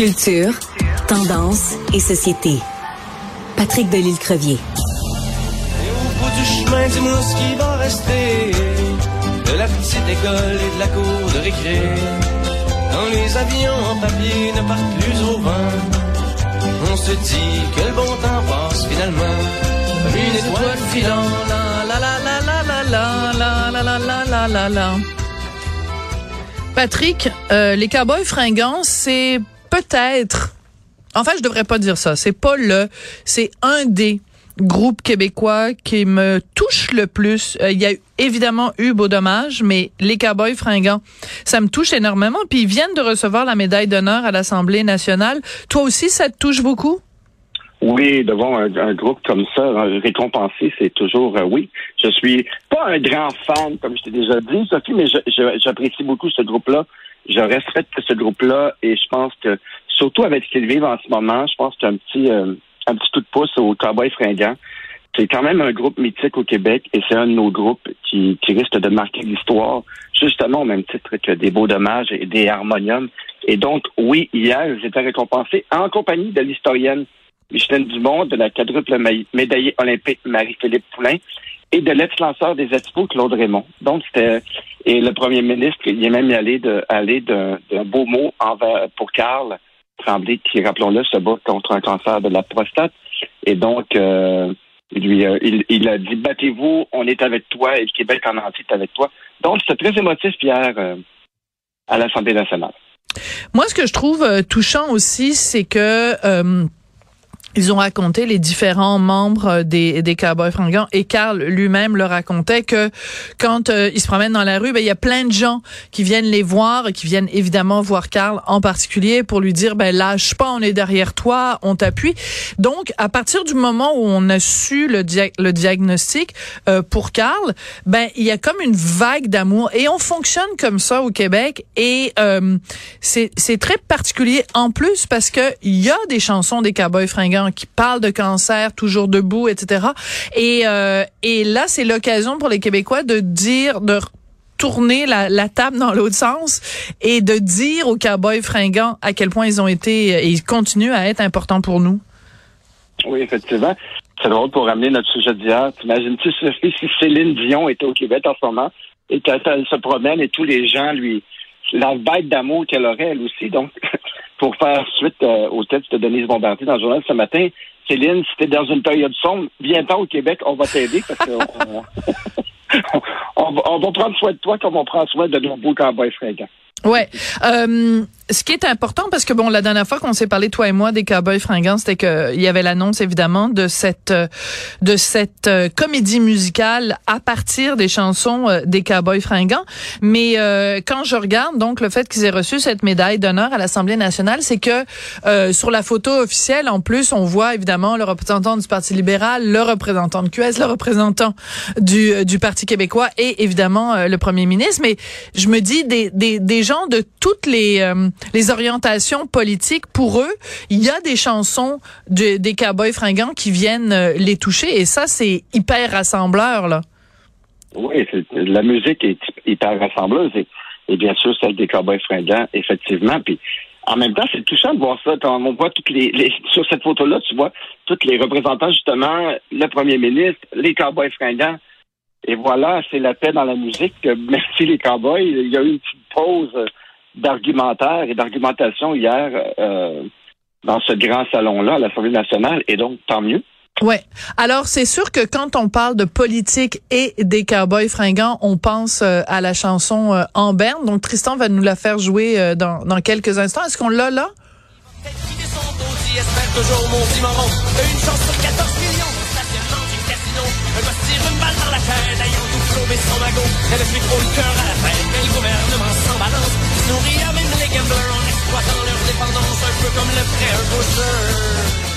Culture, tendance et société. Patrick Delisle-Crevier. Et au bout du chemin, dis-moi ce qui va rester de la petite école et de la cour de récré. Quand les avions en papier ne partent plus au vent, on se dit que le bon temps passe finalement. Comme une étoile filant, la la la la la la la la la la la la la Patrick, euh, les Cowboys fringants, c'est peut-être, enfin je devrais pas dire ça, c'est pas le, c'est un des groupes québécois qui me touche le plus. Euh, il y a évidemment eu beau dommage, mais les Cowboys fringants, ça me touche énormément. Puis ils viennent de recevoir la médaille d'honneur à l'Assemblée nationale. Toi aussi, ça te touche beaucoup? Oui, devant un, groupe comme ça, récompensé, c'est toujours euh, oui. Je suis pas un grand fan, comme je t'ai déjà dit, Sophie, mais j'apprécie beaucoup ce groupe-là. Je respecte ce groupe-là et je pense que, surtout avec ce qu'ils vivent en ce moment, je pense qu'un petit euh, un petit coup de pouce au Cowboy fringant. C'est quand même un groupe mythique au Québec et c'est un de nos groupes qui, qui risque de marquer l'histoire, justement au même titre que des beaux dommages et des harmoniums. Et donc, oui, hier, j'étais récompensé en compagnie de l'historienne Micheline Dumont, de la quadruple médaillée olympique Marie-Philippe Poulain et de l'ex-lanceur des Expos, Claude Raymond. Donc, c'était, et le premier ministre, il est même allé de, d'un, beau mot envers, pour Carl Tremblay, qui, rappelons-le, se bat contre un cancer de la prostate. Et donc, euh, lui, euh, il, a dit, battez-vous, on est avec toi, et le Québec en entier est avec toi. Donc, c'est très émotif, Pierre, euh, à l'Assemblée nationale. Moi, ce que je trouve touchant aussi, c'est que ils ont raconté les différents membres euh, des, des Cowboys fringants et Carl lui-même le racontait que quand euh, ils se promènent dans la rue, ben il y a plein de gens qui viennent les voir et qui viennent évidemment voir Carl en particulier pour lui dire ben lâche pas, on est derrière toi, on t'appuie. Donc à partir du moment où on a su le, le diagnostic euh, pour Carl, ben il y a comme une vague d'amour et on fonctionne comme ça au Québec et c'est c'est très particulier en plus parce que il y a des chansons des Cowboys fringants qui parle de cancer, toujours debout, etc. Et, euh, et là, c'est l'occasion pour les Québécois de dire, de tourner la, table dans l'autre sens et de dire aux cowboys fringants à quel point ils ont été et ils continuent à être importants pour nous. Oui, effectivement. C'est drôle pour ramener notre sujet d'hier. T'imagines-tu si Céline Dion était au Québec en ce moment et qu'elle se promène et tous les gens lui la bête d'amour qu'elle aurait elle aussi. Donc, pour faire suite euh, au texte de Denise Bombardier dans le journal ce matin, Céline, si t'es dans une période sombre, viens-t'en au Québec, on va t'aider parce qu'on on, va prendre soin de toi comme on prend soin de nos beaux cowboys fringants. Ouais. Euh, ce qui est important, parce que bon, la dernière fois qu'on s'est parlé toi et moi des Cowboys fringants, c'était qu'il y avait l'annonce évidemment de cette de cette euh, comédie musicale à partir des chansons euh, des Cowboys fringants. Mais euh, quand je regarde donc le fait qu'ils aient reçu cette médaille d'honneur à l'Assemblée nationale, c'est que sur la photo officielle, en plus, on voit évidemment le représentant du Parti libéral, le représentant de QS, le représentant du du Parti québécois et évidemment le Premier ministre. Mais je me dis des des, des gens de toutes les les orientations politiques, pour eux, il y a des chansons de, des cowboys fringants qui viennent euh, les toucher et ça, c'est hyper rassembleur, là. Oui, la musique est hyper rassembleuse et, bien sûr celle des cowboys fringants, effectivement. Puis en même temps, c'est touchant de voir ça. On voit toutes les, sur cette photo-là, tu vois tous les représentants justement, le premier ministre, les cowboys fringants. Et voilà, c'est la paix dans la musique. Merci les cowboys. Il y a eu une petite pause d'argumentaire et d'argumentation hier euh, dans ce grand salon-là à l'Assemblée nationale, et donc tant mieux. Ouais. Alors c'est sûr que quand on parle de politique et des cowboys fringants, on pense euh, à la chanson euh, En Berne. Donc Tristan va nous la faire jouer euh, dans, dans quelques instants. Est-ce qu'on l'a là? Une chance sur 14 millions, casino. Un gosse tire une balle dans la tête, ayant tout flobé son magot. Elle fait trop le cœur à la fête, mais le gouvernement s'en balance nourrit même les gamblers en exploitant leur dépendance, un peu comme le frère Boucher.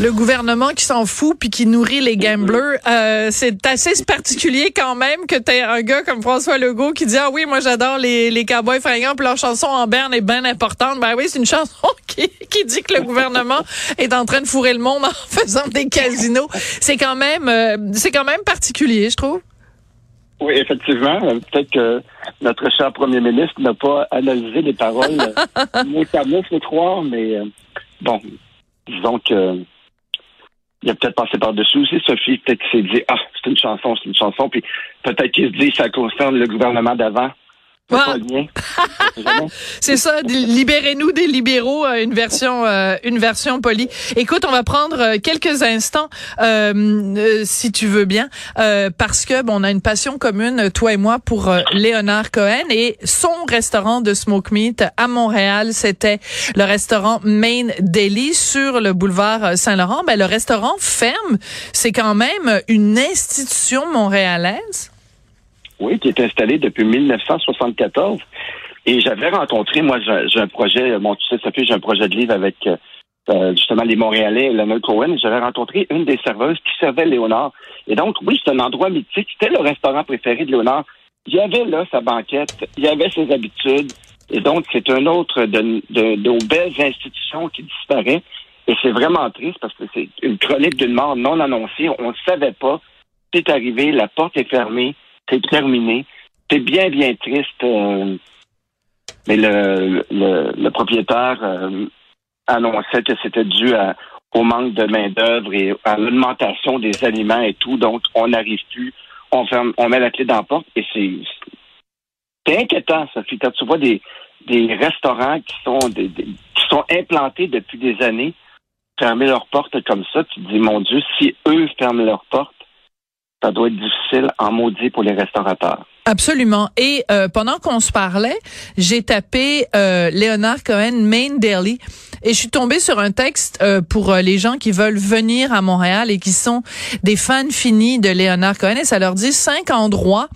Le gouvernement qui s'en fout puis qui nourrit les gamblers, euh, c'est assez particulier quand même que t'aies un gars comme François Legault qui dit ah oui moi j'adore les les cowboys fringants puis leur chanson en berne est bien importante. Ben oui c'est une chanson qui, qui dit que le gouvernement est en train de fourrer le monde en faisant des casinos. C'est quand même euh, c'est quand même particulier je trouve. Oui, effectivement. Peut-être que notre cher premier ministre n'a pas analysé les paroles mot à mot, faut croire, mais bon, disons que il a peut-être passé par-dessus aussi, Sophie. Peut-être qu'il s'est dit, ah, c'est une chanson, c'est une chanson. Puis peut-être qu'il se dit, ça concerne le gouvernement d'avant. C'est ça, libérez-nous des libéraux, euh, une version, euh, une version polie. Écoute, on va prendre euh, quelques instants, si tu veux bien, parce que bon, on a une passion commune, toi et moi, pour Léonard Cohen et son restaurant de smoke meat à Montréal, c'était le restaurant Main Deli sur le boulevard Saint-Laurent. Ben, le restaurant ferme. C'est quand même une institution montréalaise. Oui, qui est installé depuis 1974. Et j'avais rencontré, moi, j'ai un projet, bon, tu sais, Sophie, j'ai un projet de livre avec euh, justement les Montréalais, Leonard Cohen. J'avais rencontré une des serveuses qui servait Léonard. Et donc, oui, c'est un endroit mythique. C'était le restaurant préféré de Léonard. Il y avait là sa banquette, il y avait ses habitudes. Et donc, c'est un autre de, de, nos belles institutions qui disparaît. Et c'est vraiment triste parce que c'est une chronique d'une mort non annoncée. On ne savait pas. C'est arrivé, la porte est fermée c'est terminé. C'est bien, bien triste. Euh, mais le, le, propriétaire euh, annonçait que c'était dû au manque de main-d'œuvre et à l'augmentation des aliments et tout. Donc, on n'arrive plus. On ferme, on met la clé dans la porte et c'est, c'est inquiétant, Sophie. Quand tu vois des, des restaurants qui sont des, qui sont implantés depuis des années fermer leurs portes comme ça, tu te dis, mon Dieu, si eux ferment leurs portes, ça doit être difficile en maudit pour les restaurateurs. Absolument. Et euh, pendant qu'on se parlait, j'ai tapé euh, Leonard Cohen Main Daily et je suis tombée sur un texte euh, pour les gens qui veulent venir à Montréal et qui sont des fans finis de Leonard Cohen et ça leur dit cinq endroits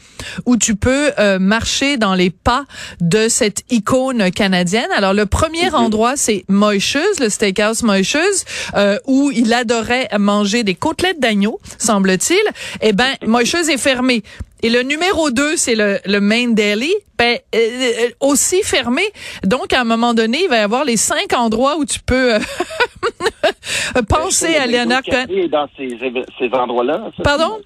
où tu peux marcher dans les pas de cette icône canadienne. Alors le premier mhm. endroit c'est Moishes, le steakhouse Moishes où il adorait manger des côtelettes d'agneau, semble-t-il. Eh ben Moishes est fermé. Et le numéro 2, c'est le, le main daily, ben, euh, euh, aussi fermé. Donc, à un moment donné, il va y avoir les cinq endroits où tu peux euh, penser à Léonard Cohen. dans ces, ces endroits-là. Pardon?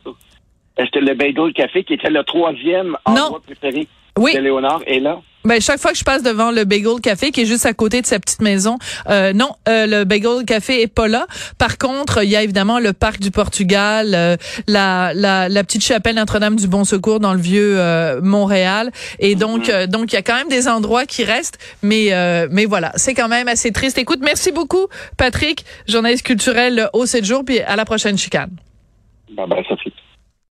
Que le Bagel Café, qui était le troisième endroit préféré de Léonard, est là? Ben, chaque fois que je passe devant le Bagel Café, qui est juste à côté de sa petite maison, euh, non, euh, le Bagel Café est pas là. Par contre, il y a évidemment le parc du Portugal, euh, la, la, la, petite chapelle Notre-Dame du Bon Secours dans le vieux euh, Montréal, et donc mhm. donc il y a quand même des endroits qui restent, mais mais voilà, c'est quand même assez triste. Écoute, merci beaucoup, Patrick, journaliste culturel au 7 jours, puis à la prochaine chicane. Bye bye, Sophie.